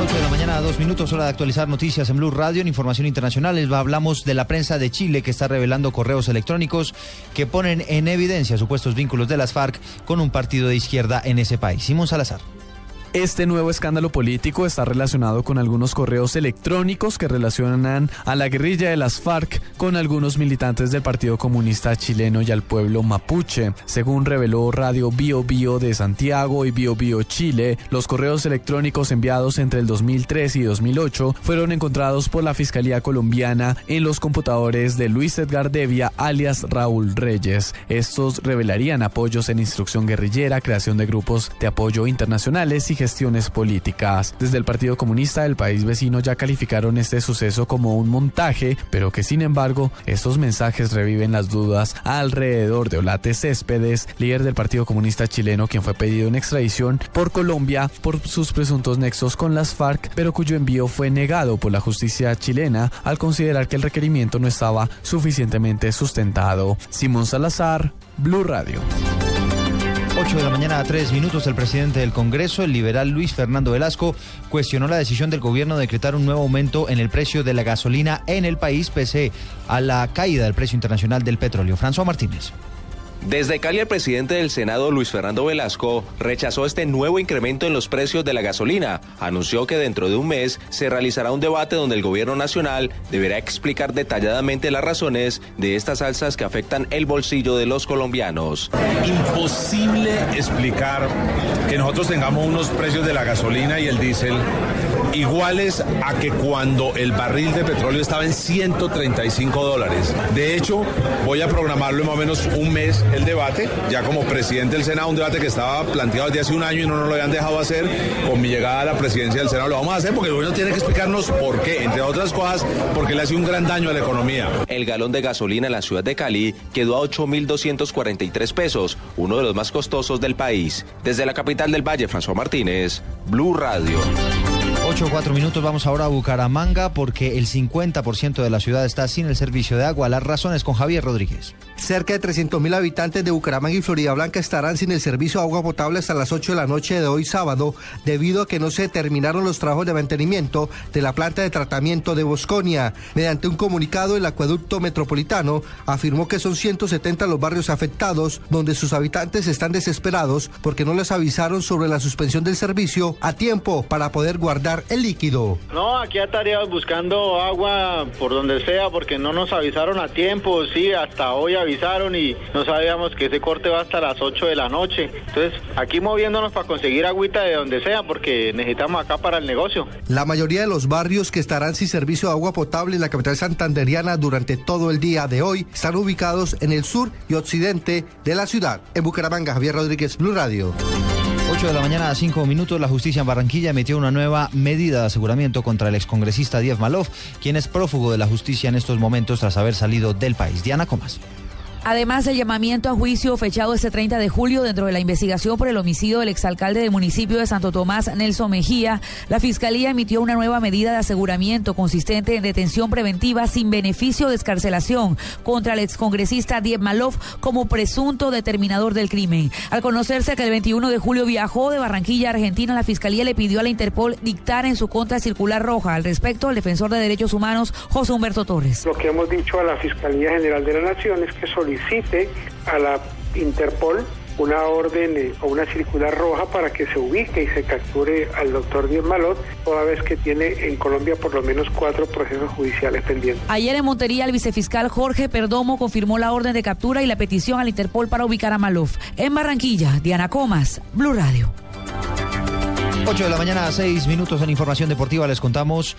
las 8 de la mañana, a dos minutos, hora de actualizar noticias en Blue Radio. En información internacional, hablamos de la prensa de Chile que está revelando correos electrónicos que ponen en evidencia supuestos vínculos de las FARC con un partido de izquierda en ese país. Simón Salazar. Este nuevo escándalo político está relacionado con algunos correos electrónicos que relacionan a la guerrilla de las FARC con algunos militantes del Partido Comunista Chileno y al pueblo mapuche. Según reveló Radio Bio Bio de Santiago y Bio Bio Chile, los correos electrónicos enviados entre el 2003 y 2008 fueron encontrados por la Fiscalía colombiana en los computadores de Luis Edgar Devia, alias Raúl Reyes. Estos revelarían apoyos en instrucción guerrillera, creación de grupos de apoyo internacionales y gestiones políticas. Desde el Partido Comunista del país vecino ya calificaron este suceso como un montaje, pero que sin embargo estos mensajes reviven las dudas alrededor de Olate Céspedes, líder del Partido Comunista chileno, quien fue pedido en extradición por Colombia por sus presuntos nexos con las FARC, pero cuyo envío fue negado por la justicia chilena al considerar que el requerimiento no estaba suficientemente sustentado. Simón Salazar, Blue Radio. 8 de la mañana a 3 minutos, el presidente del Congreso, el liberal Luis Fernando Velasco, cuestionó la decisión del gobierno de decretar un nuevo aumento en el precio de la gasolina en el país pese a la caída del precio internacional del petróleo. François Martínez. Desde Cali, el presidente del Senado, Luis Fernando Velasco, rechazó este nuevo incremento en los precios de la gasolina. Anunció que dentro de un mes se realizará un debate donde el gobierno nacional deberá explicar detalladamente las razones de estas alzas que afectan el bolsillo de los colombianos. Imposible explicar que nosotros tengamos unos precios de la gasolina y el diésel iguales a que cuando el barril de petróleo estaba en 135 dólares. De hecho, voy a programarlo en más o menos un mes el debate, ya como presidente del Senado, un debate que estaba planteado desde hace un año y no nos lo habían dejado hacer. Con mi llegada a la presidencia del Senado lo vamos a hacer porque el gobierno tiene que explicarnos por qué, entre otras cosas, porque le hace un gran daño a la economía. El galón de gasolina en la ciudad de Cali quedó a 8.243 pesos, uno de los más costosos del país. Desde la capital del Valle, François Martínez, Blue Radio. 8 o 4 minutos, vamos ahora a Bucaramanga porque el 50% de la ciudad está sin el servicio de agua. Las razones con Javier Rodríguez. Cerca de 300 mil habitantes de Bucaramanga y Florida Blanca estarán sin el servicio de agua potable hasta las 8 de la noche de hoy sábado, debido a que no se terminaron los trabajos de mantenimiento de la planta de tratamiento de Bosconia. Mediante un comunicado, el acueducto metropolitano afirmó que son 170 los barrios afectados, donde sus habitantes están desesperados porque no les avisaron sobre la suspensión del servicio a tiempo para poder guardar el líquido. No, aquí estaríamos buscando agua por donde sea porque no nos avisaron a tiempo, sí, hasta hoy avisaron y no sabíamos que ese corte va hasta las 8 de la noche. Entonces, aquí moviéndonos para conseguir agüita de donde sea porque necesitamos acá para el negocio. La mayoría de los barrios que estarán sin servicio de agua potable en la capital santanderiana durante todo el día de hoy están ubicados en el sur y occidente de la ciudad. En Bucaramanga, Javier Rodríguez, Blue Radio. 8 de la mañana a 5 minutos, la justicia en Barranquilla emitió una nueva medida de aseguramiento contra el excongresista Diev Malov, quien es prófugo de la justicia en estos momentos tras haber salido del país. Diana Comas. Además, el llamamiento a juicio fechado este 30 de julio dentro de la investigación por el homicidio del exalcalde del municipio de Santo Tomás, Nelson Mejía, la Fiscalía emitió una nueva medida de aseguramiento consistente en detención preventiva sin beneficio de escarcelación contra el excongresista Dieb Malov como presunto determinador del crimen. Al conocerse que el 21 de julio viajó de Barranquilla a Argentina, la Fiscalía le pidió a la Interpol dictar en su contra circular roja. Al respecto, el defensor de derechos humanos, José Humberto Torres. Lo que hemos dicho a la Fiscalía General de la Nación es que solicite a la Interpol una orden eh, o una circular roja para que se ubique y se capture al doctor Díaz Malot, toda vez que tiene en Colombia por lo menos cuatro procesos judiciales pendientes. Ayer en Montería, el vicefiscal Jorge Perdomo confirmó la orden de captura y la petición al Interpol para ubicar a Malov. En Barranquilla, Diana Comas, Blue Radio. 8 de la mañana a 6 minutos en Información Deportiva les contamos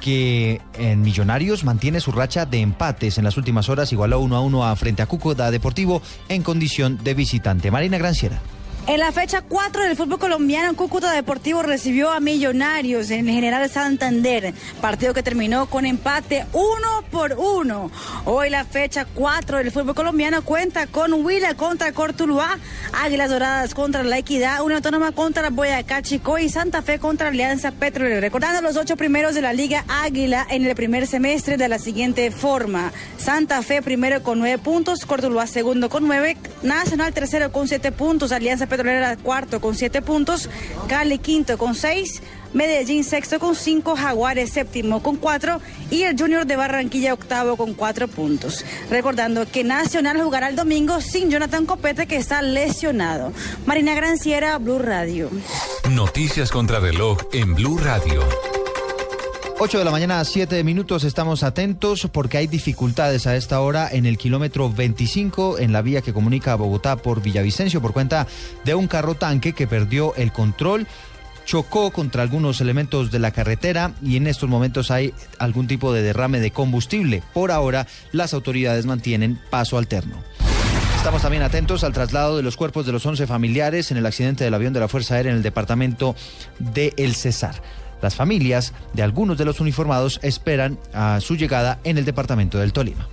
que en Millonarios mantiene su racha de empates. En las últimas horas igualó 1 a 1 a frente a Cúcuta Deportivo en condición de visitante. Marina Granciera. En la fecha 4 del fútbol colombiano, Cúcuta Deportivo recibió a Millonarios en General Santander, partido que terminó con empate uno por uno. Hoy la fecha 4 del fútbol colombiano cuenta con Huila contra Cortuluá, Águilas Doradas contra La Equidad, Una Autónoma contra Boyacá Chico y Santa Fe contra Alianza Petrolera. Recordando los ocho primeros de la Liga Águila en el primer semestre de la siguiente forma. Santa Fe primero con nueve puntos, Cortuluá segundo con nueve, Nacional tercero con siete puntos, Alianza Petrolera Petrolera cuarto con siete puntos, Cali quinto con seis, Medellín sexto con cinco, Jaguares séptimo con cuatro y el Junior de Barranquilla octavo con cuatro puntos. Recordando que Nacional jugará el domingo sin Jonathan Copete que está lesionado. Marina Granciera, Blue Radio. Noticias contra reloj en Blue Radio. 8 de la mañana, 7 minutos, estamos atentos porque hay dificultades a esta hora en el kilómetro 25 en la vía que comunica a Bogotá por Villavicencio por cuenta de un carro tanque que perdió el control chocó contra algunos elementos de la carretera y en estos momentos hay algún tipo de derrame de combustible. Por ahora, las autoridades mantienen paso alterno. Estamos también atentos al traslado de los cuerpos de los 11 familiares en el accidente del avión de la Fuerza Aérea en el departamento de El Cesar. Las familias de algunos de los uniformados esperan a su llegada en el departamento del Tolima.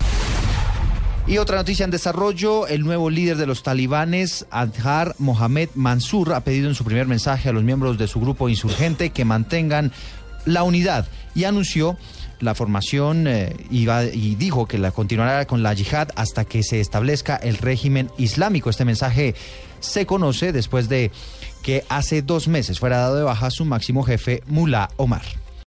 Y otra noticia en desarrollo, el nuevo líder de los talibanes, Adhar Mohamed Mansur, ha pedido en su primer mensaje a los miembros de su grupo insurgente que mantengan la unidad y anunció la formación eh, y, dijo que la continuará con la yihad hasta que se establezca el régimen islámico. Este mensaje se conoce después de que hace dos meses fuera dado de baja su máximo jefe, Mullah Omar.